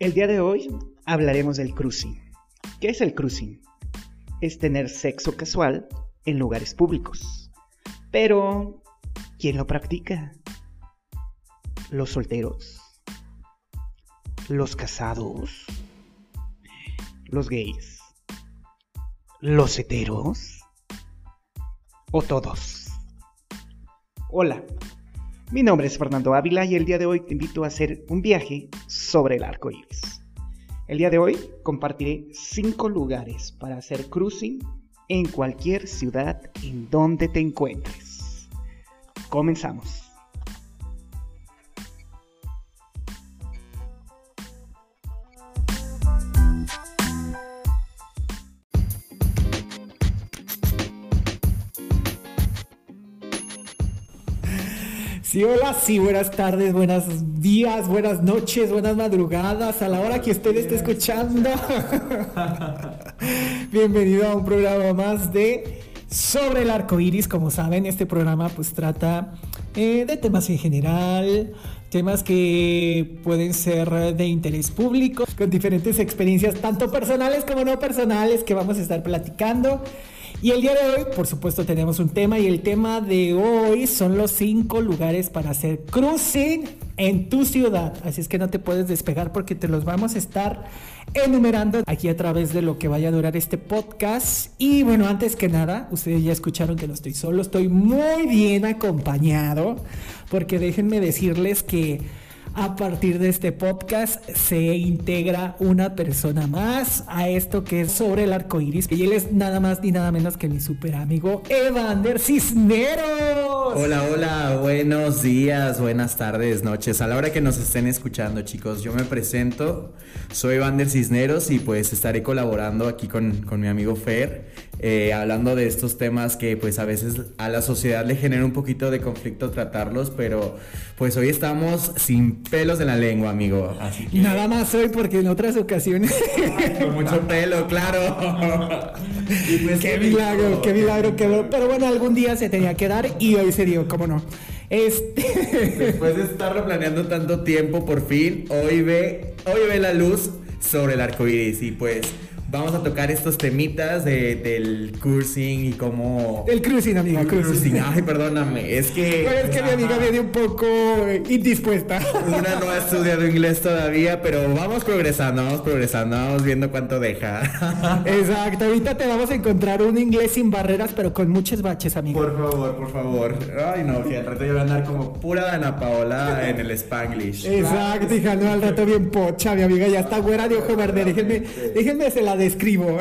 El día de hoy hablaremos del cruising. ¿Qué es el cruising? Es tener sexo casual en lugares públicos. Pero, ¿quién lo practica? ¿Los solteros? ¿Los casados? ¿Los gays? ¿Los heteros? ¿O todos? Hola, mi nombre es Fernando Ávila y el día de hoy te invito a hacer un viaje sobre el arco iris. El día de hoy compartiré 5 lugares para hacer cruising en cualquier ciudad en donde te encuentres. Comenzamos. Sí, hola, sí, buenas tardes, buenos días, buenas noches, buenas madrugadas, a la hora que usted esté escuchando. Bienvenido a un programa más de Sobre el Arco Iris. Como saben, este programa pues trata eh, de temas en general, temas que pueden ser de interés público, con diferentes experiencias, tanto personales como no personales, que vamos a estar platicando. Y el día de hoy, por supuesto, tenemos un tema y el tema de hoy son los cinco lugares para hacer cruising en tu ciudad. Así es que no te puedes despegar porque te los vamos a estar enumerando aquí a través de lo que vaya a durar este podcast. Y bueno, antes que nada, ustedes ya escucharon que no estoy solo, estoy muy bien acompañado porque déjenme decirles que a partir de este podcast se integra una persona más a esto que es sobre el arco iris. Y él es nada más ni nada menos que mi super amigo Evander Cisneros. Hola, hola, buenos días, buenas tardes, noches. A la hora que nos estén escuchando, chicos, yo me presento. Soy Evander Cisneros y pues estaré colaborando aquí con, con mi amigo Fer. Eh, hablando de estos temas que pues a veces a la sociedad le genera un poquito de conflicto tratarlos, pero pues hoy estamos sin pelos en la lengua, amigo. Así Nada más hoy porque en otras ocasiones... Con mucho pelo, claro. Pues, qué milagro, qué milagro quedó. Pero bueno, algún día se tenía que dar y hoy se dio, cómo no. Este... Después de estarlo planeando tanto tiempo, por fin, hoy ve, hoy ve la luz sobre el arco iris y pues vamos a tocar estos temitas de, del cruising y cómo... El cruising, amiga, cruising. Ay, perdóname, es que... es que mi amiga viene un poco indispuesta. Una no ha estudiado inglés todavía, pero vamos progresando, vamos progresando, vamos viendo cuánto deja. Exacto, ahorita te vamos a encontrar un inglés sin barreras, pero con muchos baches, amiga. Por favor, por favor. Ay, no, que al rato yo voy a andar como pura Ana Paola en el Spanglish. Exacto, hija, no, al rato bien pocha, mi amiga, ya está güera de ojo verde. Déjenme, déjenme se la describo.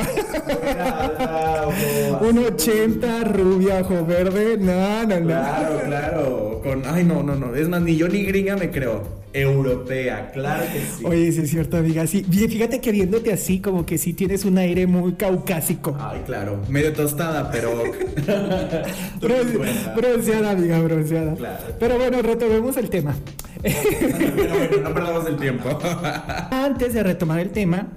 Un 80, rubia, ojo verde. No, no, no. Claro, claro. Con, ay, no, no, no. Es más, ni yo ni gringa me creo. Europea, claro que sí. Oye, sí es cierto, amiga. Sí, fíjate que viéndote así, como que sí tienes un aire muy caucásico. Ay, claro. Medio tostada, pero. bronceada, amiga, bronceada. Claro. Pero bueno, retomemos el tema. no perdamos el tiempo. Antes de retomar el tema,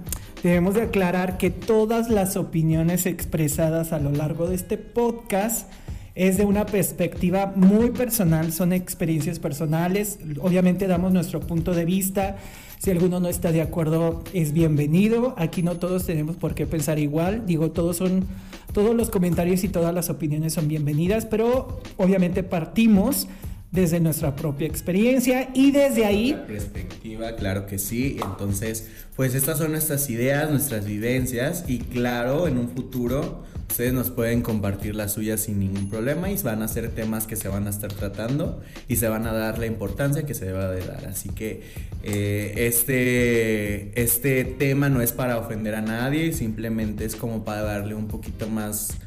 debemos de aclarar que todas las opiniones expresadas a lo largo de este podcast es de una perspectiva muy personal, son experiencias personales, obviamente damos nuestro punto de vista, si alguno no está de acuerdo es bienvenido, aquí no todos tenemos por qué pensar igual, digo, todos son todos los comentarios y todas las opiniones son bienvenidas, pero obviamente partimos desde nuestra propia experiencia y desde ahí... perspectiva, claro que sí. Entonces, pues estas son nuestras ideas, nuestras vivencias y claro, en un futuro ustedes nos pueden compartir las suyas sin ningún problema y van a ser temas que se van a estar tratando y se van a dar la importancia que se deba de dar. Así que eh, este, este tema no es para ofender a nadie, simplemente es como para darle un poquito más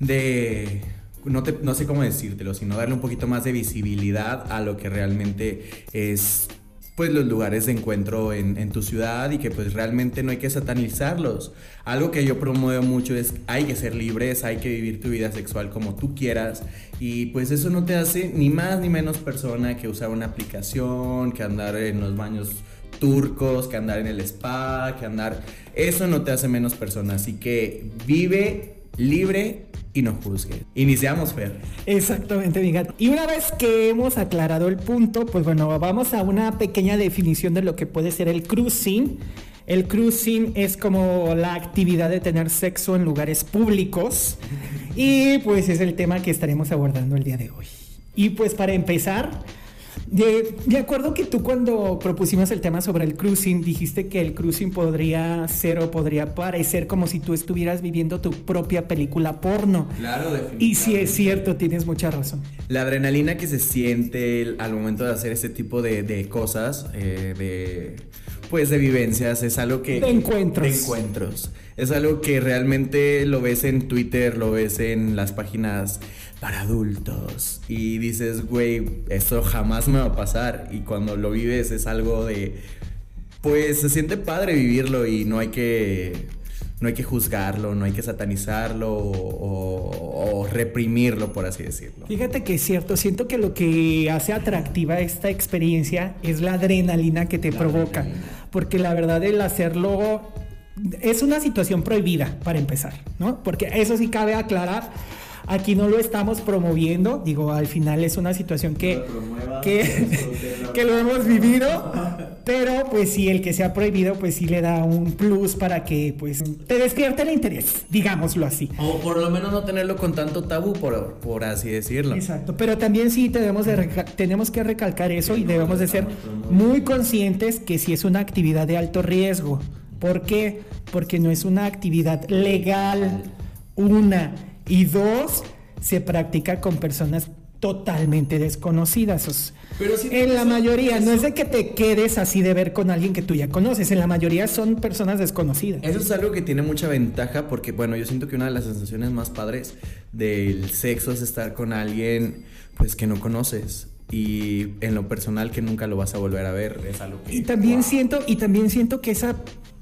de no, sé cómo decírtelo, sino darle un poquito más de visibilidad a lo que realmente es pues los lugares de encuentro en, tu ciudad y que pues realmente no hay que satanizarlos. Algo que yo promuevo mucho es hay que ser libres, hay que vivir tu vida sexual como tú quieras y pues eso no te hace ni más ni menos persona que usar una aplicación, que andar en los baños turcos, que andar en el spa, que andar... Eso no te hace menos persona, así que vive libre y no juzgues. Iniciamos, Fer. Exactamente, amiga. Y una vez que hemos aclarado el punto, pues bueno, vamos a una pequeña definición de lo que puede ser el cruising. El cruising es como la actividad de tener sexo en lugares públicos y pues es el tema que estaremos abordando el día de hoy. Y pues para empezar, de, de, acuerdo que tú cuando propusimos el tema sobre el cruising, dijiste que el cruising podría ser o podría parecer como si tú estuvieras viviendo tu propia película porno. Claro, definitivamente. Y si es cierto, tienes mucha razón. La adrenalina que se siente al momento de hacer este tipo de, de cosas, eh, de pues de vivencias, es algo que... De encuentros. De encuentros. Es algo que realmente lo ves en Twitter, lo ves en las páginas para adultos y dices, güey, esto jamás me va a pasar. Y cuando lo vives es algo de, pues se siente padre vivirlo y no hay que, no hay que juzgarlo, no hay que satanizarlo o, o reprimirlo, por así decirlo. Fíjate que es cierto, siento que lo que hace atractiva esta experiencia es la adrenalina que te la provoca, adrenalina. porque la verdad el hacerlo es una situación prohibida para empezar, ¿no? Porque eso sí cabe aclarar Aquí no lo estamos promoviendo, digo, al final es una situación que, lo que, que, lo hemos vivido, pero pues sí, el que sea prohibido, pues sí le da un plus para que pues te despierte el interés, digámoslo así. O por lo menos no tenerlo con tanto tabú, por, por así decirlo. Exacto, pero también sí tenemos, de, tenemos que recalcar eso y debemos de ser muy conscientes que sí es una actividad de alto riesgo. ¿Por qué? Porque no es una actividad legal, una y dos, se practica con personas totalmente desconocidas. Pero si en la mayoría, no es de que te quedes así de ver con alguien que tú ya conoces, en la mayoría son personas desconocidas. Eso es algo que tiene mucha ventaja porque, bueno, yo siento que una de las sensaciones más padres del sexo es estar con alguien pues que no conoces y en lo personal que nunca lo vas a volver a ver es algo que y también wow. siento y también siento que esa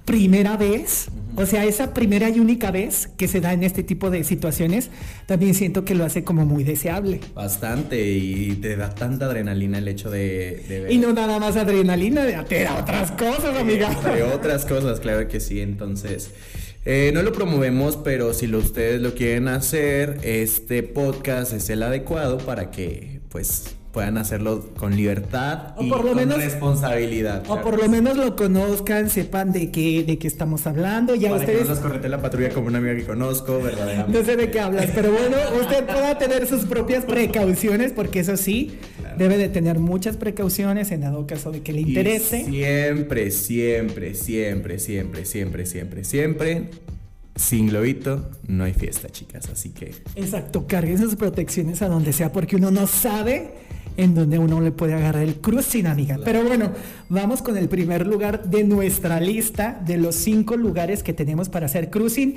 primera vez, uh -huh. O sea, esa primera y única vez que se da en este tipo de situaciones, también siento que lo hace como muy deseable. Bastante, y te da tanta adrenalina el hecho de, de ver. Y no nada más adrenalina, te da otras cosas, amiga. De otras cosas, claro que sí, entonces... Eh, no lo promovemos, pero si lo, ustedes lo quieren hacer, este podcast es el adecuado para que, pues, puedan hacerlo con libertad o y por lo con menos, responsabilidad. O por lo menos lo conozcan, sepan de qué, de qué estamos hablando. Ya Para ustedes. Que no correte la patrulla como una amiga que conozco, verdaderamente. No sé de qué hablas, pero bueno, usted pueda tener sus propias precauciones, porque eso sí, claro. debe de tener muchas precauciones en dado caso de que le interese. Y siempre, siempre, siempre, siempre, siempre, siempre, siempre. Sin globito no hay fiesta, chicas, así que... Exacto, carguen sus protecciones a donde sea porque uno no sabe en donde uno le puede agarrar el cruising, amiga. Pero bueno, vamos con el primer lugar de nuestra lista de los cinco lugares que tenemos para hacer cruising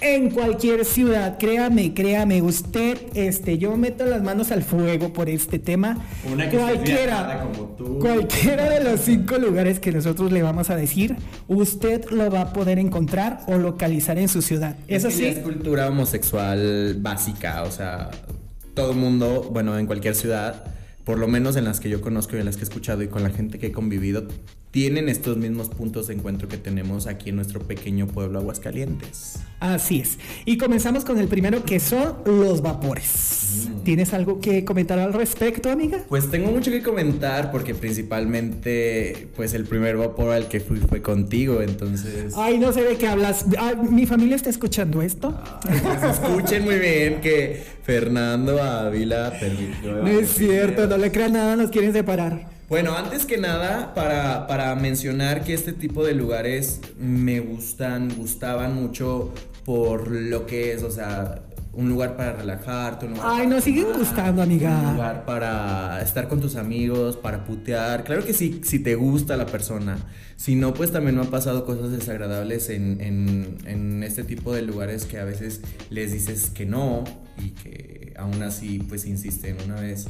en cualquier ciudad. Créame, créame, usted, este, yo meto las manos al fuego por este tema. Una que cualquiera, como tú. cualquiera de los cinco lugares que nosotros le vamos a decir, usted lo va a poder encontrar o localizar en su ciudad. Es Eso que sí. Es cultura homosexual básica, o sea, todo mundo, bueno, en cualquier ciudad por lo menos en las que yo conozco y en las que he escuchado y con la gente que he convivido, tienen estos mismos puntos de encuentro que tenemos aquí en nuestro pequeño pueblo Aguascalientes. Así es. Y comenzamos con el primero que son los vapores. Mm. ¿Tienes algo que comentar al respecto, amiga? Pues tengo mucho que comentar porque principalmente pues el primer vapor al que fui fue contigo, entonces... Ay, no sé de qué hablas. Ay, ¿Mi familia está escuchando esto? Ay, pues escuchen muy bien que Fernando Ávila permitió... No es cierto, no le crean nada, nos quieren separar. Bueno, antes que nada, para, para, mencionar que este tipo de lugares me gustan, gustaban mucho por lo que es, o sea, un lugar para relajarte, un lugar Ay, nos siguen gustando, amiga. Un lugar para estar con tus amigos, para putear. Claro que sí, si te gusta la persona. Si no, pues también me han pasado cosas desagradables en, en, en este tipo de lugares que a veces les dices que no y que aún así pues insisten. Una vez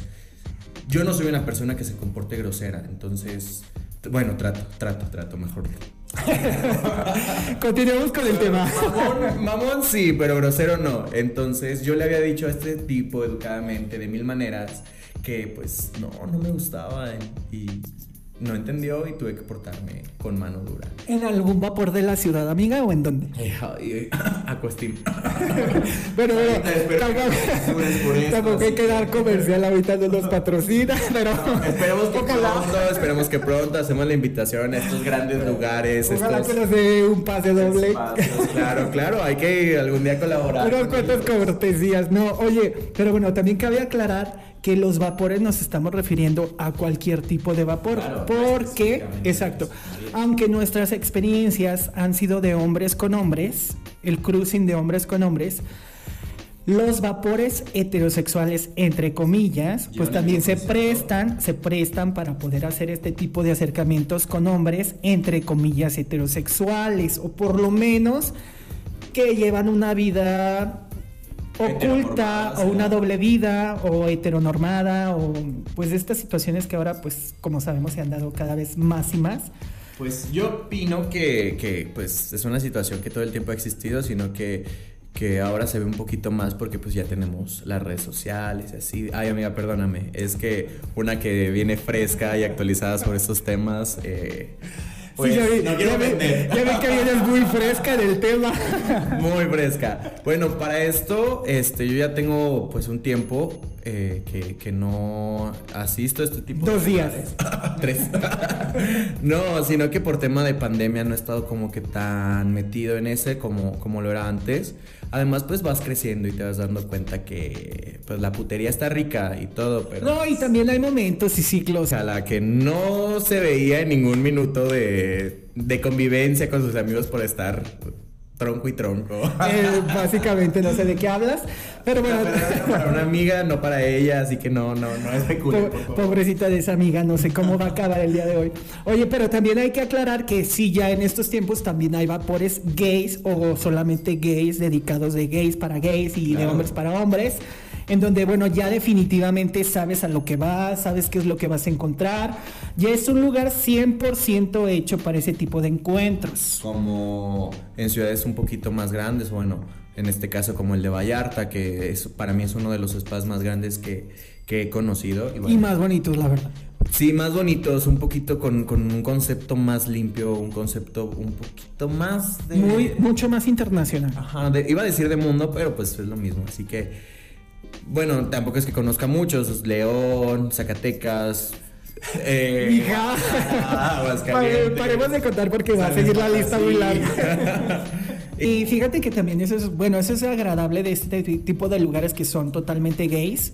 yo no soy una persona que se comporte grosera, entonces, bueno, trato, trato, trato, mejor. Continuamos con el tema. Mamón, mamón sí, pero grosero no. Entonces yo le había dicho a este tipo educadamente, de mil maneras, que pues no, no me gustaba y no entendió y tuve que portarme con mano dura. ¿En algún vapor de la ciudad, amiga, o en dónde? Acuestín. Pero, tampoco, hay que dar comercial, ahorita no nos patrocina, pero Esperemos que pronto, esperemos que pronto hacemos la invitación a estos grandes lugares. ojalá estos que nos dé un pase doble. Claro, claro, hay que algún día colaborar. Unas cuantas cortesías, no, oye, pero bueno, también cabe aclarar que los vapores nos estamos refiriendo a cualquier tipo de vapor, Claro, porque, exacto, aunque nuestras experiencias han sido de hombres con hombres, el cruising de hombres con hombres, los vapores heterosexuales, entre comillas, pues también se prestan, se prestan para poder hacer este tipo de acercamientos con hombres, entre comillas, heterosexuales, o por lo menos que llevan una vida oculta o una doble vida o heteronormada o pues estas situaciones que ahora pues como sabemos se han dado cada vez más y más. Pues yo opino que, que, pues es una situación que todo el tiempo ha existido, sino que, que ahora se ve un poquito más porque pues ya tenemos las redes sociales y así. Ay amiga, perdóname, es que una que viene fresca y actualizada sobre estos temas, eh, pues Sí, ya vi, no quiero ya vi- vender. ya vi que vienes muy fresca del tema. Muy fresca. Bueno, para esto, este, yo ya tengo pues un tiempo eh, que, que no asisto a este tipo Dos de días. Tres. no, sino que por tema de pandemia no he estado como que tan metido en ese como, como lo era antes. Además, pues vas creciendo y te vas dando cuenta que pues la putería está rica y todo, pero... No, y también hay momentos y ciclos. a la que no se veía en ningún minuto de, de convivencia con sus amigos por estar tronco y tronco. Eh, básicamente no sé de qué hablas, pero bueno, para una amiga, no para ella, así que no, no, no especulen, po- por favor. pobrecita de esa amiga, no sé cómo va a acabar el día de hoy. Oye, pero también hay que aclarar que sí, ya en estos tiempos también hay vapores gays o solamente gays dedicados de gays para gays y de hombres para hombres. En donde, bueno, ya definitivamente sabes a lo que vas, sabes qué es lo que vas a encontrar. Ya es un lugar 100% hecho para ese tipo de encuentros. Como en ciudades un poquito más grandes, bueno, en este caso como el de Vallarta, que es, para mí es uno de los spas más grandes que, que he conocido. Y bueno, Y más bonitos, la verdad. Sí, más bonitos, un poquito con, con un concepto más limpio, un concepto un poquito más de... Muy, mucho más internacional. Ajá, de- iba a decir de mundo, pero pues es lo mismo, así que... Bueno, tampoco es que conozca muchos, León, Zacatecas... Eh. Pare- Paremos de contar porque va a seguir la lista muy larga. Y fíjate que también eso es, bueno, eso es agradable de este ti- tipo de lugares que son totalmente gays,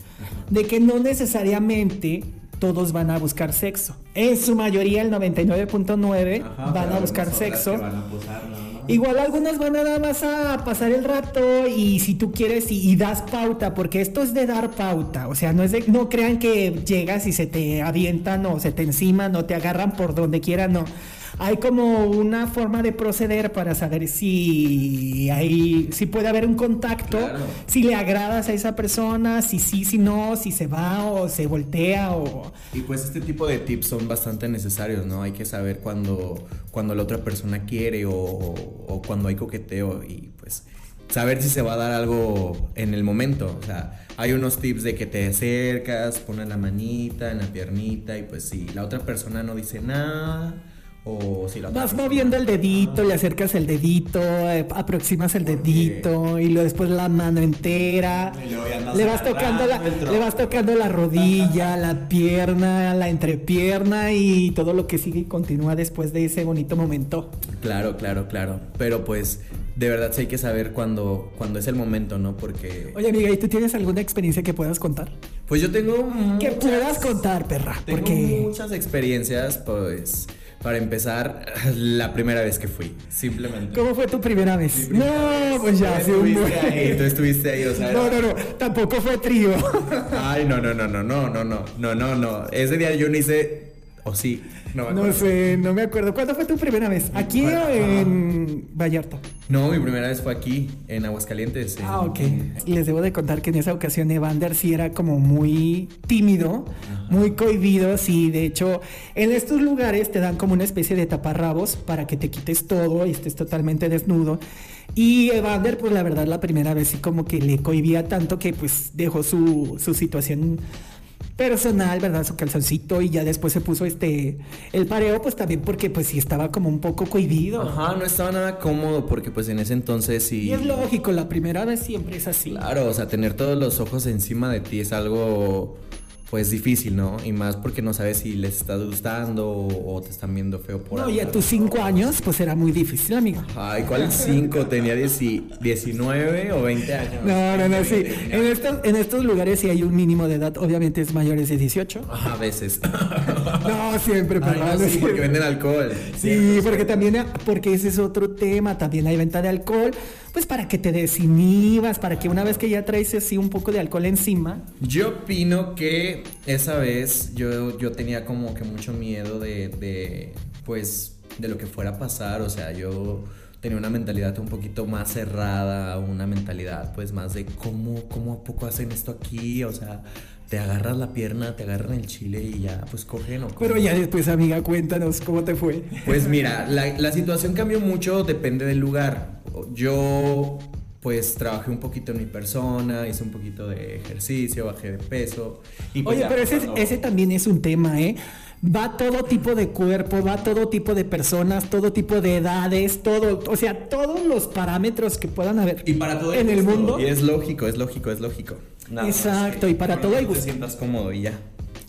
de que no necesariamente todos van a buscar sexo. En su mayoría, el 99.9 Ajá, van a buscar no sexo. van a posar, más. Igual algunos van nada más a pasar el rato y si tú quieres y, das pauta, porque esto es de dar pauta, o sea, no es de, no crean que llegas y se te avientan o se te enciman o te agarran por donde quieran, no. Hay como una forma de proceder para saber si hay, si puede haber un contacto, Claro. si le agradas a esa persona, si sí, si no, si se va o se voltea o Y pues este tipo de tips son bastante necesarios, ¿no? Hay que saber cuando, cuando la otra persona quiere o, o cuando hay coqueteo y pues saber si se va a dar algo en el momento. O sea, hay unos tips de que te acercas, pones la manita en la piernita y pues si la otra persona no dice nada o si la otra Vas moviendo el dedito, le acercas el dedito, eh, aproximas el dedito y luego después la mano entera. Le vas tocando la, le vas tocando la rodilla, la pierna, la entrepierna y todo lo que sigue y continúa después de ese bonito momento. Claro, claro, claro. Pero pues de verdad sí hay que saber cuando, cuando es el momento, ¿no? Porque... Oye amiga, ¿y tú tienes alguna experiencia que puedas contar? Pues yo tengo... Que puedas contar, perra, Tengo porque muchas experiencias, pues, para empezar, la primera vez que fui, simplemente. ¿cómo fue tu primera vez? No, vez. pues ya, hace un buen- ahí, tú estuviste ahí, o sea. No, no, no, tampoco fue trío. Ay, no, no, no, no, no, no, no, no, no, no. Ese día yo no hice, o sí, no No sé, no me acuerdo. ¿Cuándo fue tu primera vez? ¿Aquí o en Vallarta? No, mi primera vez fue aquí, en Aguascalientes. en- Ah, ok. Les debo de contar que en esa ocasión Evander sí era como muy tímido, muy cohibido. Sí, de hecho, en estos lugares te dan como una especie de taparrabos para que te quites todo y estés totalmente desnudo. Y Evander, pues la verdad, la primera vez sí como que le cohibía tanto que pues dejó su, su situación personal, ¿verdad? Su calzoncito y ya después se puso este el pareo, pues también porque pues sí estaba como un poco cohibido. Ajá, no estaba nada cómodo porque pues en ese entonces sí. Y es lógico, la primera vez siempre es así. Claro, o sea, tener todos los ojos encima de ti es algo pues difícil, ¿no? Y más porque no sabes si les está gustando o, te están viendo feo por No, y a tus cinco años, pues era muy difícil, amiga. Ay, ¿cuál cinco? Tenía 19 o 20 años. No, no, no, sí. En estos, en estos lugares sí hay un mínimo de edad, obviamente es mayores de 18. a veces. No, siempre, pero sí, porque venden alcohol. Sí, porque también, porque ese es otro tema, también hay venta de alcohol pues para que te desinhibas, para que una vez que ya traes así un poco de alcohol encima. Yo opino que esa vez yo, yo tenía como que mucho miedo de, de, pues, de lo que fuera a pasar, o sea, yo tenía una mentalidad un poquito más cerrada, una mentalidad pues más de cómo, cómo a poco hacen esto aquí, o sea, te agarras la pierna, te agarran el chile y ya, pues cogen o Pero ya después, amiga, cuéntanos cómo te fue. Pues mira, la, la situación cambió mucho, depende del lugar. Yo, pues, trabajé un poquito en mi persona, hice un poquito de ejercicio, bajé de peso. Y pues Oye, pero ese, ese también es un tema, ¿eh? va todo tipo de cuerpo, va todo tipo de personas, todo tipo de edades, todo, o sea, todos los parámetros que puedan haber y para todo en el mundo. Y es lógico, es lógico, es lógico. Exacto, y para todo hay Te sientas cómodo y ya.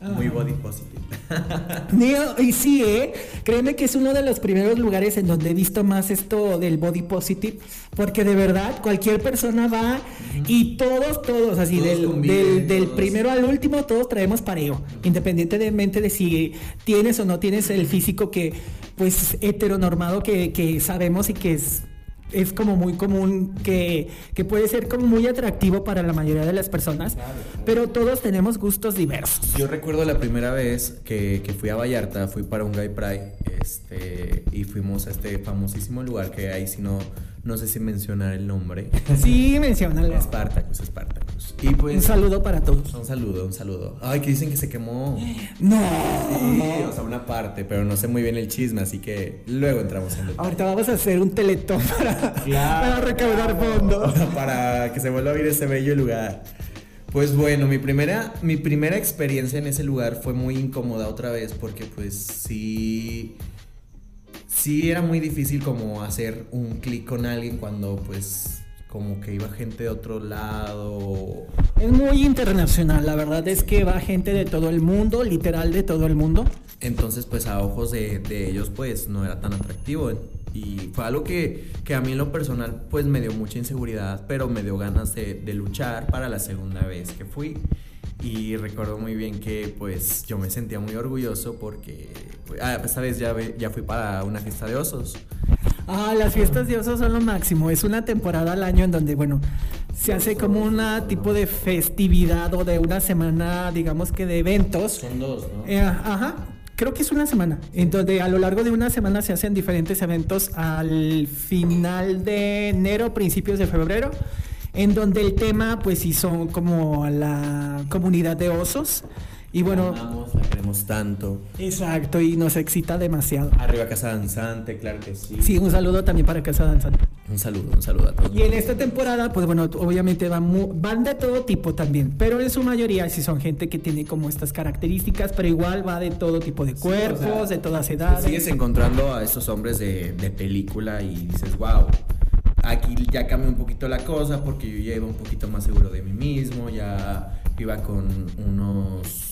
Muy ah. body positive. y sí, ¿eh? Créeme que es uno de los primeros lugares en donde he visto más esto del body positive, porque de verdad cualquier persona va y todos, todos, así, del, del, primero al último, todos traemos pareo, independientemente de si tienes o no tienes el físico que, pues, heteronormado que, que sabemos y que es es como muy común que, puede ser como muy atractivo para la mayoría de las personas, pero todos tenemos gustos diversos. Yo recuerdo la primera vez que, fui a Vallarta, fui para un Gay Pride, este, y fuimos a este famosísimo lugar que ahí si no no sé si mencionar el nombre. Sí, mencionalo. Spartacus, Spartacus. Y pues, un saludo para todos. Un saludo, un saludo. Ay, que dicen que se quemó. No. Sí, o sea, una parte, pero no sé muy bien el chisme, así que luego entramos en detalle. Ahorita vamos a hacer un teletón para, para recaudar fondos. Para que se vuelva a ver ese bello lugar. Pues bueno, mi primera, mi primera experiencia en ese lugar fue muy incómoda otra vez porque pues sí sí era muy difícil como hacer un clic con alguien cuando pues como que iba gente de otro lado. Es muy internacional, la verdad es que va gente de todo el mundo, literal de todo el mundo. Entonces pues a ojos de, ellos pues no era tan atractivo. Y fue algo que, a mí en lo personal pues me dio mucha inseguridad, pero me dio ganas de, de luchar para la segunda vez que fui. Y recuerdo muy bien que pues yo me sentía muy orgulloso porque pues, ah, esta vez ya, ya fui para una fiesta de osos. Ah, las fiestas de osos son lo máximo. Es una temporada al año en donde, bueno, se hace como una tipo de festividad o de una semana, digamos que de eventos. Son dos, ¿no? Eh, ajá. Creo que es una semana, en donde a lo largo de una semana se hacen diferentes eventos al final de enero, principios de febrero en donde el tema pues sí son como la comunidad de osos. Y bueno, la queremos tanto. Exacto, y nos excita demasiado. Arriba Casa Danzante, claro que sí. Sí, un saludo también para Casa Danzante. Un saludo, un saludo a todos. Y en esta temporada, pues bueno, obviamente van, van de todo tipo también, pero en su mayoría sí son gente que tiene como estas características, pero igual va de todo tipo de cuerpos, de todas edades. sigues encontrando a esos hombres de, de película y dices, wow, Aquí ya cambió un poquito la cosa porque yo ya iba un poquito más seguro de mí mismo, ya iba con unos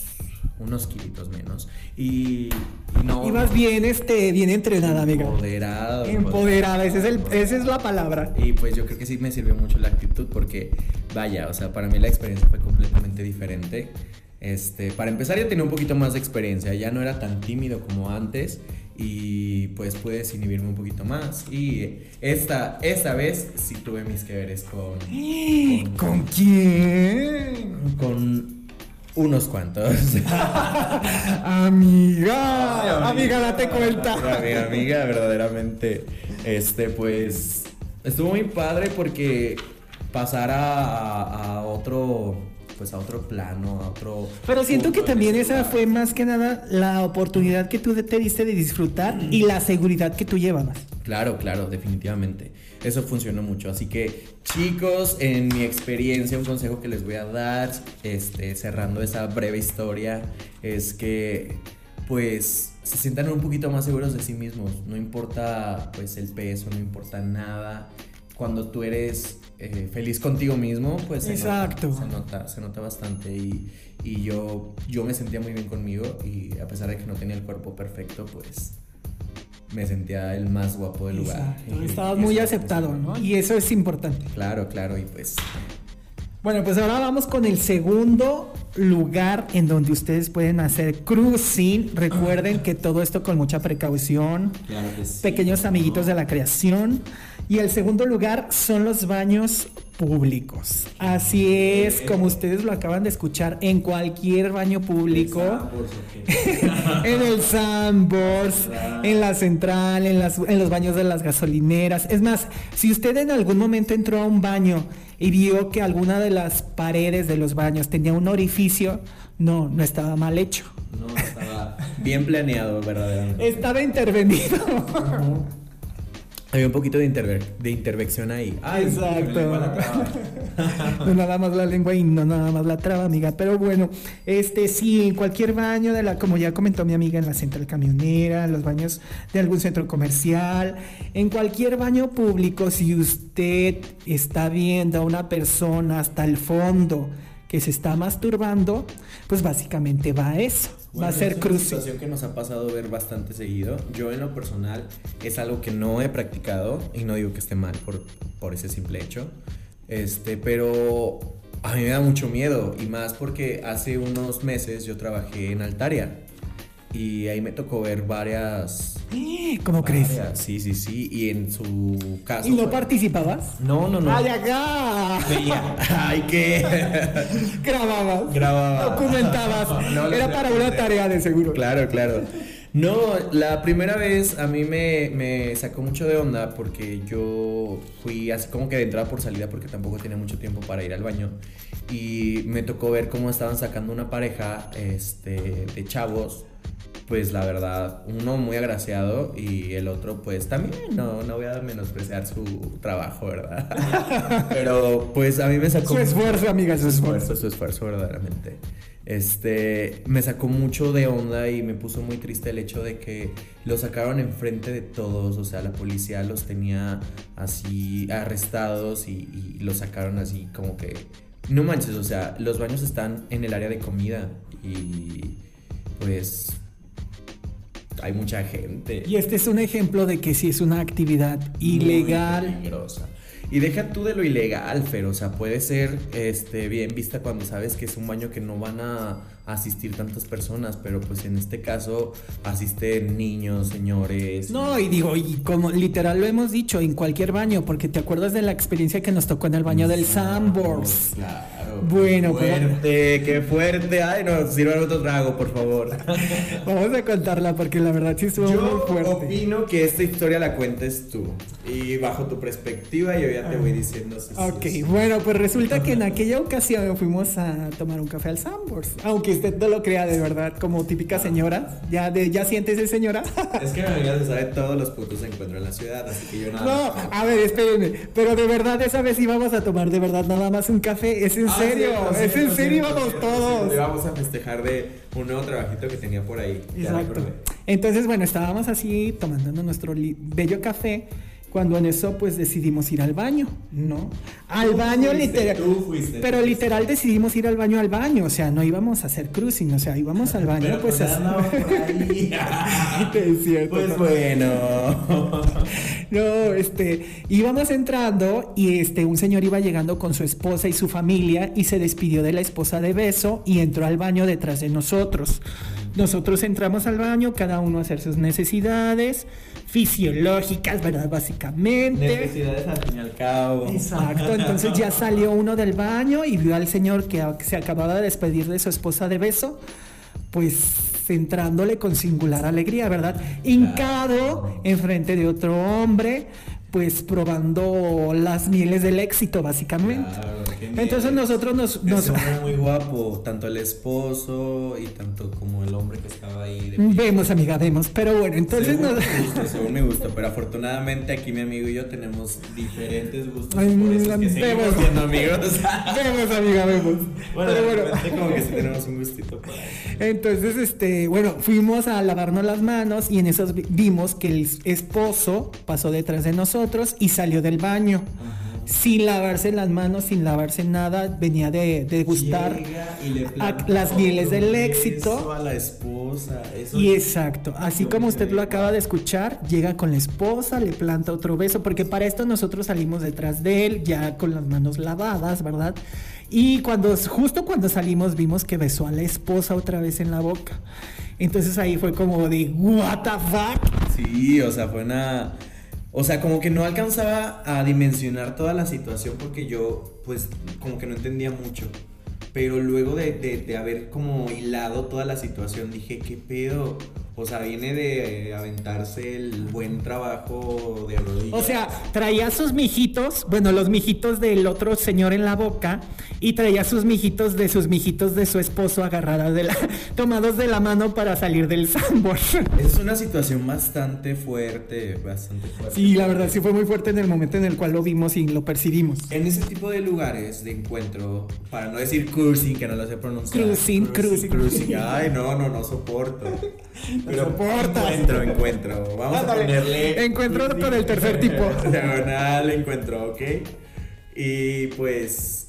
unos kilitos menos. Y, no. Ibas bien, este, bien entrenada, amiga. Empoderada. Empoderada, esa es, la palabra. Y pues yo creo que sí me sirvió mucho la actitud porque, vaya, o sea, para mí la experiencia fue completamente diferente. Este, para empezar ya tenía un poquito más de experiencia, ya no era tan tímido como antes y pues puedes inhibirme un poquito más. Y esta, esta vez sí tuve mis que veres con, con. quién? Con unos cuantos. amiga, amiga, date cuenta. Amiga, amiga, verdaderamente. Este, pues. Estuvo muy padre porque pasar a, a otro pues a otro plano, a otro... Pero siento que también esa fue más que nada la oportunidad que tú te diste de disfrutar y la seguridad que tú llevabas. Claro, claro, definitivamente. Eso funcionó mucho. Así que, chicos, en mi experiencia, un consejo que les voy a dar, este, cerrando esa breve historia, es que, pues, se sientan un poquito más seguros de sí mismos. No importa, pues, el peso, no importa nada. Cuando tú eres eh, feliz contigo mismo, pues se Exacto. Nota, se nota, se nota bastante. Y, y yo, yo me sentía muy bien conmigo. Y a pesar de que no tenía el cuerpo perfecto, pues me sentía el más guapo del lugar. Exacto, Y Estabas muy aceptado, ¿no? Y eso es importante. Claro, claro, y pues Bueno, pues ahora vamos con el segundo lugar en donde ustedes pueden hacer cruising. Recuerden que todo esto con mucha precaución. Claro que sí. Pequeños amiguitos de la creación. Y el segundo lugar son los baños públicos. Así es, como ustedes lo acaban de escuchar, en cualquier baño público. en el Sandbox, en la central, en, las, en los baños de las gasolineras. Es más, si usted en algún momento entró a un baño y vio que alguna de las paredes de los baños tenía un orificio, no, no estaba mal hecho. No, estaba bien planeado, verdaderamente. Estaba intervenido. Había un poquito de, interve- de intervención ahí. Ay, Exacto. No nada más la lengua y no nada más la traba, amiga. Pero bueno, este sí, en cualquier baño de la, como ya comentó mi amiga, en la central camionera, en los baños de algún centro comercial, en cualquier baño público, si usted está viendo a una persona hasta el fondo que se está masturbando, pues básicamente va a eso. Va a Bueno, ser es una situación que nos ha pasado ver bastante seguido. Yo en lo personal es algo que no he practicado y no digo que esté mal por, por ese simple hecho. Este, pero a mí me da mucho miedo y más porque hace unos meses yo trabajé en Altaria y ahí me tocó ver varias... ¿Cómo crees? Sí, sí, sí. Y en su caso... ¿Y no fue- participabas? No, no, no. ¡Ay, acá! Veía. Ay, qué. Grababas. Grababa. Documentabas. No, Era para una tarea de seguro. Claro, claro. No, la primera vez a mí me, me sacó mucho de onda porque yo fui así como que de entrada por salida porque tampoco tenía mucho tiempo para ir al baño y me tocó ver cómo estaban sacando una pareja este, de chavos. Pues la verdad, uno muy agraciado y el otro pues también, no, no voy a menospreciar su trabajo, ¿verdad? Pero pues a mí me sacó... Su esfuerzo, amiga, su esfuerzo. su esfuerzo verdaderamente. Este, me sacó mucho de onda y me puso muy triste el hecho de que lo sacaron enfrente de todos, o sea, la policía los tenía así arrestados y, y los sacaron así como que, no manches, o sea, los baños están en el área de comida y pues hay mucha gente. Y este es un ejemplo de que sí es una actividad ilegal. Muy peligrosa. Y deja tú de lo ilegal, Fer, o sea, puede ser este, bien vista cuando sabes que es un baño que no van a asistir tantas personas, pero pues en este caso asisten niños, señores. No, y digo, y como literal lo hemos dicho, en cualquier baño, porque te acuerdas de la experiencia que nos tocó en el baño del Sandbox. Claro. Bueno, qué pero- fuerte, qué fuerte. Ay, no, sirvan otro trago, por favor. Vamos a contarla porque la verdad sí estuvo Yo muy fuerte. opino que esta historia la cuentes tú. Y bajo tu perspectiva yo ya te voy diciendo si Ok, sí. bueno, pues resulta que en aquella ocasión fuimos a tomar un café al Sandbox. Aunque usted no lo crea de verdad, como típica señora. Ya, de, ya siéntese, señora. Es que mi amiga se sabe todos los puntos de encuentro en la ciudad, así que yo nada No, más- a ver, espérenme. Pero de verdad, esa vez íbamos a tomar de verdad nada más un café. Es en Ah, serio, es en serio, cierto, todos. Íbamos a festejar de un nuevo trabajito que tenía por ahí. Ya Exacto. recordé. Entonces, bueno, estábamos así tomando nuestro bello café. Cuando en eso, pues decidimos ir al baño, ¿no? Al Tú baño fuiste, literal. tú fuiste, pero literal decidimos ir al baño al baño. O sea, no íbamos a hacer cruising, o sea, íbamos al baño, Pero pues pues así. andaba por ahí. Es cierto. Pues ¿no? bueno. No, este, íbamos entrando y este, un señor iba llegando con su esposa y su familia y se despidió de la esposa de beso y entró al baño detrás de nosotros. Nosotros entramos al baño, cada uno a hacer sus necesidades fisiológicas, ¿verdad? Básicamente. Necesidades al fin y al cabo. Exacto, entonces ya salió uno del baño y vio al señor que se acababa de despedir de su esposa de beso, pues entrándole con singular alegría, ¿verdad? Hincado enfrente de otro hombre, pues probando las mieles del éxito, básicamente. Claro. Entonces nosotros nos... nos... Es muy guapo, tanto el esposo y tanto como el hombre que estaba ahí. De vemos, amiga, vemos. Pero bueno, entonces... Según, nos... mi gusto, según mi gusto, pero afortunadamente aquí mi amigo y yo tenemos diferentes gustos. Ay, por eso es que vemos. siendo amigos. vemos, amiga, vemos. Bueno, pero bueno. como que sí tenemos un gustito. Entonces, este, bueno, fuimos a lavarnos las manos y en eso vimos que el esposo pasó detrás de nosotros y salió del baño. Sin lavarse las manos, sin lavarse nada, venía de, de gustar las mieles del éxito. A la esposa. y exacto, así como usted lo acaba de escuchar, llega con la esposa, le planta otro beso, porque para esto nosotros salimos detrás de él, ya con las manos lavadas, ¿verdad? Y cuando, justo cuando salimos, vimos que besó a la esposa otra vez en la boca. Entonces ahí fue como de, ¿What the fuck? Sí, o sea, fue una. O sea, como que no alcanzaba a dimensionar toda la situación porque yo, pues, como que no entendía mucho. Pero luego de, de haber como hilado toda la situación, dije, ¿qué pedo? O sea, viene de aventarse el buen trabajo de rodillas. O sea, traía sus mijitos, bueno, los mijitos del otro señor en la boca y traía sus mijitos de sus mijitos de su esposo agarradas de la, tomados de la mano para salir del sandbox. Es una situación bastante fuerte, bastante fuerte. Sí, la verdad sí fue muy fuerte en el momento en el cual lo vimos y lo percibimos. En ese tipo de lugares de encuentro, para no decir cruising, que no lo sé pronunciar. Cruising, cruising. Cruising. Ay, no, no, no soporto. Pero encuentro, encuentro. Vamos a ponerle. Encuentro con el tercer tipo. Diagonal, encuentro, ok. Y pues.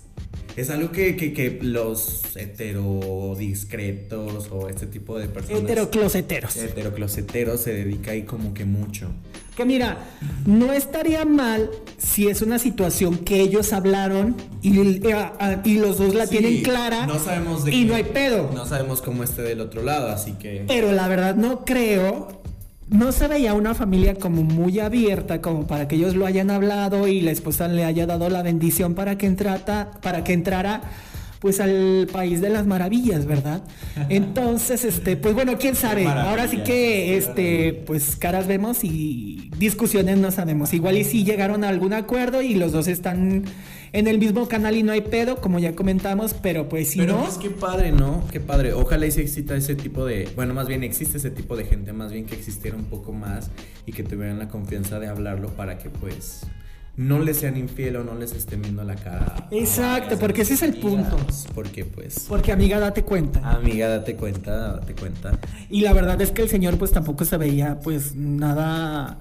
Es algo que, que, que los heterodiscretos o este tipo de personas. Heterocloseteros. Heterocloseteros se dedica ahí como que mucho. Que mira, no estaría mal si es una situación que ellos hablaron y, eh, y los dos la tienen clara. No sabemos de Y no hay pedo. No sabemos cómo esté del otro lado, así que. Pero la verdad no creo no se veía una familia como muy abierta como para que ellos lo hayan hablado y la esposa le haya dado la bendición para que para que entrara pues al país de las maravillas, ¿verdad? Entonces, este, pues bueno, quién sabe. Ahora sí que este, pues caras vemos y discusiones no sabemos. Igual y si llegaron a algún acuerdo y los dos están en el mismo canal y no hay pedo, como ya comentamos, pero pues si pero no. Pues qué padre, ¿no? Qué padre. Ojalá y si exista ese tipo de. Bueno, más bien existe ese tipo de gente, más bien que existiera un poco más y que tuvieran la confianza de hablarlo para que pues no les sean infiel o no les estén viendo la cara. Exacto, porque ese es el punto. Porque pues. Porque amiga, date cuenta. Amiga, date cuenta, date cuenta. Y la verdad es que el señor pues tampoco se veía pues nada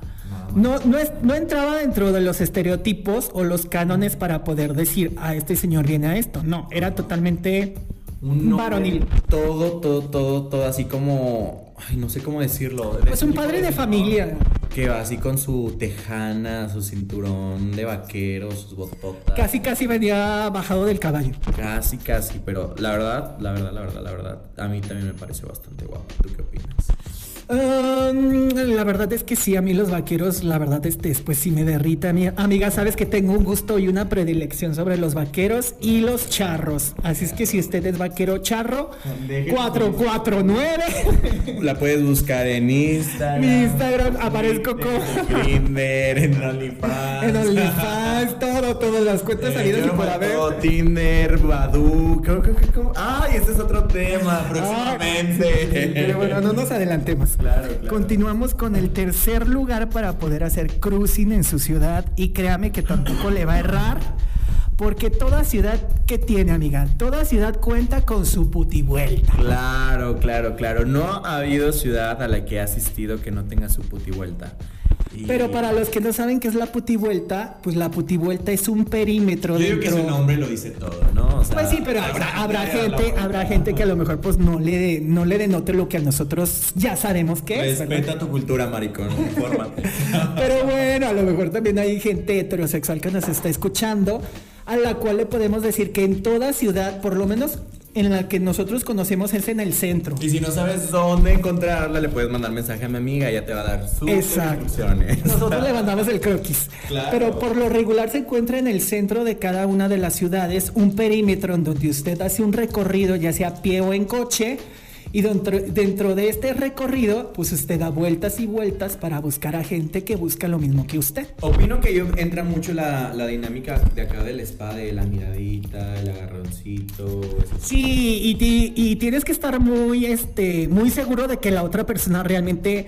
no, no, es, no entraba dentro de los estereotipos o los cánones para poder decir, a ah, este señor viene a esto. No, era totalmente un varonil. Todo, todo, todo, todo así como. Ay, no sé cómo decirlo. Pues un padre de familia. Que va así con su tejana, su cinturón de vaquero, sus bototas. Casi, casi venía bajado del caballo. Casi, casi. Pero la verdad, la verdad, la verdad, la verdad, a mí también me parece bastante guapo. ¿Tú qué opinas? La verdad es que sí, a mí los vaqueros, la verdad es después sí me derrita. Mi amiga, sabes que tengo un gusto y una predilección sobre los vaqueros y los charros. Así es que si usted es vaquero charro, 449. La puedes buscar en Instagram. Mi Instagram aparezco como. Tinder, en OnlyFans. En OnlyFans, todo, todas las cuentas eh, salidas y por haber. Tinder, Badu. Ay, ese es otro tema ah, próximamente. pero bueno, no nos adelantemos. Continuamos con el tercer lugar para poder hacer cruising en su ciudad y créame que tampoco le va a errar. Porque toda ciudad que tiene, amiga, toda ciudad cuenta con su putivuelta. Claro, claro, claro. No ha habido ciudad a la que he asistido que no tenga su putivuelta. Pero para los que no saben qué es la putivuelta, pues la putivuelta es un perímetro Yo digo que su nombre lo dice todo, ¿no? pues sí, pero habrá, gente, habrá gente que a lo mejor pues no le, no le denote lo que a nosotros ya sabemos que es. Respeta tu cultura, maricón, infórmate. pero bueno, a lo mejor también hay gente heterosexual que nos está escuchando, a la cual le podemos decir que en toda ciudad, por lo menos en la que nosotros conocemos es en el centro. Y si no sabes dónde encontrarla, le puedes mandar mensaje a mi amiga, ella te va a dar sus instrucciones. Nosotros le mandamos el croquis. Pero por lo regular se encuentra en el centro de cada una de las ciudades un perímetro en donde usted hace un recorrido, ya sea a pie o en coche, Y dentro, dentro de este recorrido, pues usted da vueltas y vueltas para buscar a gente que busca lo mismo que usted. Opino que yo entra mucho la, la dinámica de acá del spa, de la miradita, el agarroncito. Sí, y, ti- y tienes que estar muy, este, muy seguro de que la otra persona realmente,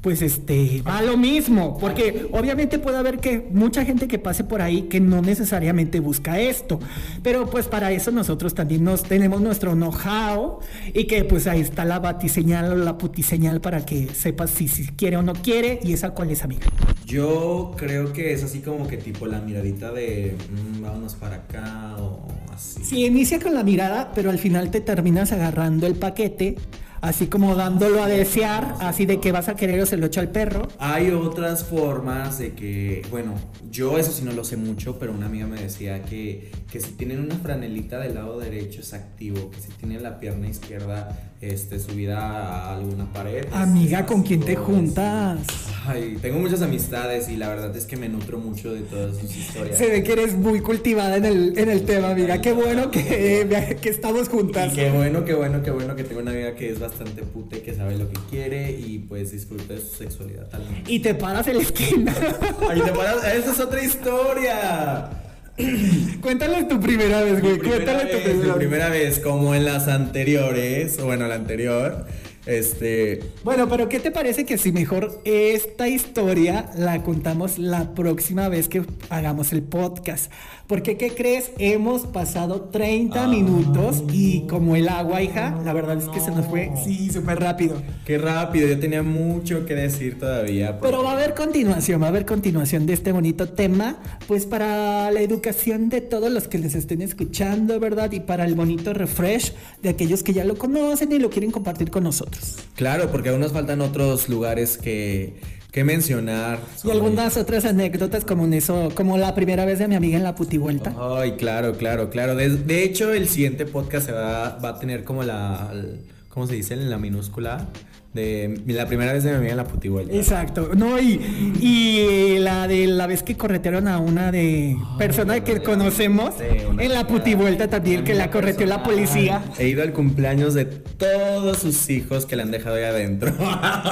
pues, este, va a lo mismo. Porque obviamente puede haber que mucha gente que pase por ahí que no necesariamente busca esto. Pero pues para eso nosotros también nos tenemos nuestro know-how y que pues ahí está la batiseñal o la putiseñal para que sepas si, si quiere o no quiere y esa cuál es amiga. Yo creo que es así como que tipo la miradita de mm, vámonos para acá o así. Sí, inicia con la mirada, pero al final te terminas agarrando el paquete, así como dándolo a desear, así de que vas a querer o se lo echo al perro. Hay otras formas de que, bueno, yo eso sí no lo sé mucho, pero una amiga me decía que, que si tienen una franelita del lado derecho es activo, que si tienen la pierna izquierda este, subida a alguna pared. Amiga, ¿con quién te juntas? Ay, tengo muchas amistades y la verdad es que me nutro mucho de todas sus historias. Se ve que eres muy cultivada en el, en el tema, amiga. Qué bueno que, que estamos juntas. Y qué bueno, qué bueno, qué bueno que tengo una amiga que es bastante puta y que sabe lo que quiere y pues disfruta de su sexualidad también. Y te paras en la esquina. Ay, te paras- esa es otra historia. Cuéntales tu primera vez, güey. Mi Cuéntale tu vez, primera mi vez. primera vez, como en las anteriores, o bueno, la anterior, este, Bueno, pero ¿qué te parece que si mejor esta historia la contamos la próxima vez que hagamos el podcast? Porque, ¿qué crees? Hemos pasado 30 minutos y como el agua, hija, la verdad es que se nos fue, sí, súper rápido. qué rápido, yo tenía mucho que decir todavía. porque- Pero va a haber continuación, va a haber continuación de este bonito tema, pues para la educación de todos los que les estén escuchando, ¿verdad? Y para el bonito refresh de aquellos que ya lo conocen y lo quieren compartir con nosotros. Claro, porque aún nos faltan otros lugares que, que mencionar. Y algunas otras anécdotas como en eso, como la primera vez de mi amiga en la putivuelta. Ay, claro, claro, claro. De, de hecho, el siguiente podcast se va, va a tener como la, el- ¿cómo se dice? En la minúscula. De la primera vez de mi amiga en la putivuelta. Exacto, no, y, y la de la vez que corretearon a una de persona que conocemos una en la putivuelta también, una que la correteó la policía. He ido al cumpleaños de todos sus hijos que le han dejado ahí adentro.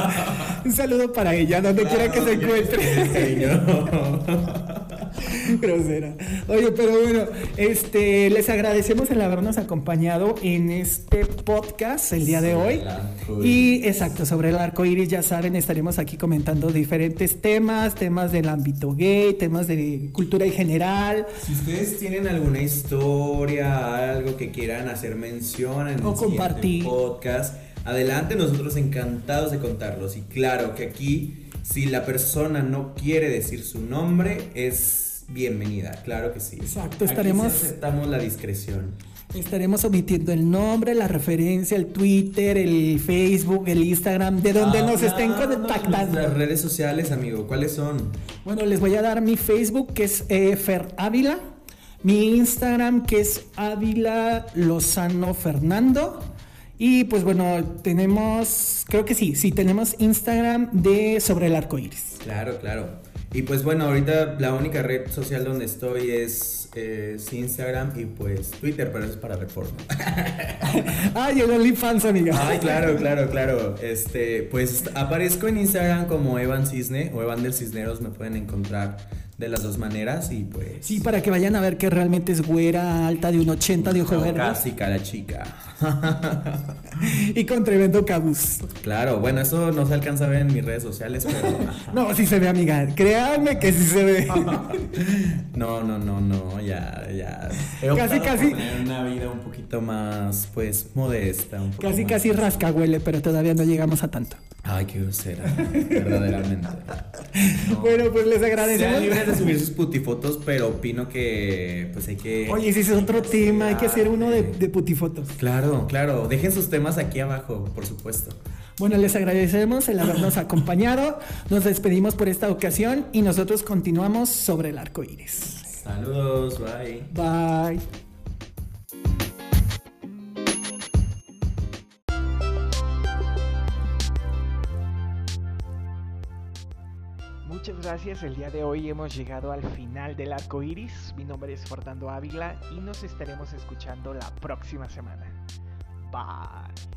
Un saludo para ella, donde quiera que se encuentre. Grosera. Oye, pero bueno, este, les agradecemos el habernos acompañado en este podcast el día de hoy. Y exacto, sobre el arco iris, ya saben, estaremos aquí comentando diferentes temas, temas del ámbito gay, temas de cultura en general. Si ustedes tienen alguna historia, algo que quieran hacer mención en O el compartir. podcast, adelante, nosotros encantados de contarlos. Y claro que aquí, si la persona no quiere decir su nombre, es bienvenida, claro que sí. Exacto, Aquí estaremos- sí aceptamos la discreción. Estaremos omitiendo el nombre, la referencia, el Twitter, el Facebook, el Instagram, de donde nos estén contactando. Nuestras redes sociales, amigo, ¿cuáles son? Bueno, les voy a dar mi Facebook, que es eh, Fer Ávila. Mi Instagram, que es Ávila Lozano Fernando. Y pues bueno, tenemos, creo que sí, sí, tenemos Instagram de Sobre el Arco Iris. Claro, claro. Y pues bueno, ahorita la única red social donde estoy es, es Instagram y pues Twitter, pero eso es para porno. Ay, el OnlyFans, amiga. Ay, claro, claro, claro. Este, pues aparezco en Instagram como Evan Cisne o Evan del Cisneros, me pueden encontrar de las dos maneras y pues. Sí, para que vayan a ver que realmente es güera, alta de un 80 de ojo verde. Clásica la chica. Y con tremendo cabuz. claro, bueno, eso no se alcanza a ver en mis redes sociales, pero. No, sí se ve, amiga. Créanme que sí se ve. No, no, no, no, ya, ya. He Casi, casi. tener una vida un poquito más, pues, modesta. Un poco Casi, más- casi rascahuele, pero todavía no llegamos a tanto. Ay, qué grosera, verdaderamente. No. Bueno, pues les agradecemos. Sean libres de subir sus putifotos, pero opino que, pues, hay que. Oye, si es otro tema, hay que hacer uno de, de putifotos. Claro, claro. Dejen sus temas aquí abajo, por supuesto. Bueno, les agradecemos el habernos acompañado. Nos despedimos por esta ocasión y nosotros continuamos sobre el arco iris. Saludos, bye. Bye. Muchas gracias, el día de hoy hemos llegado al final del arco iris. Mi nombre es Fernando Ávila y nos estaremos escuchando la próxima semana. Bye.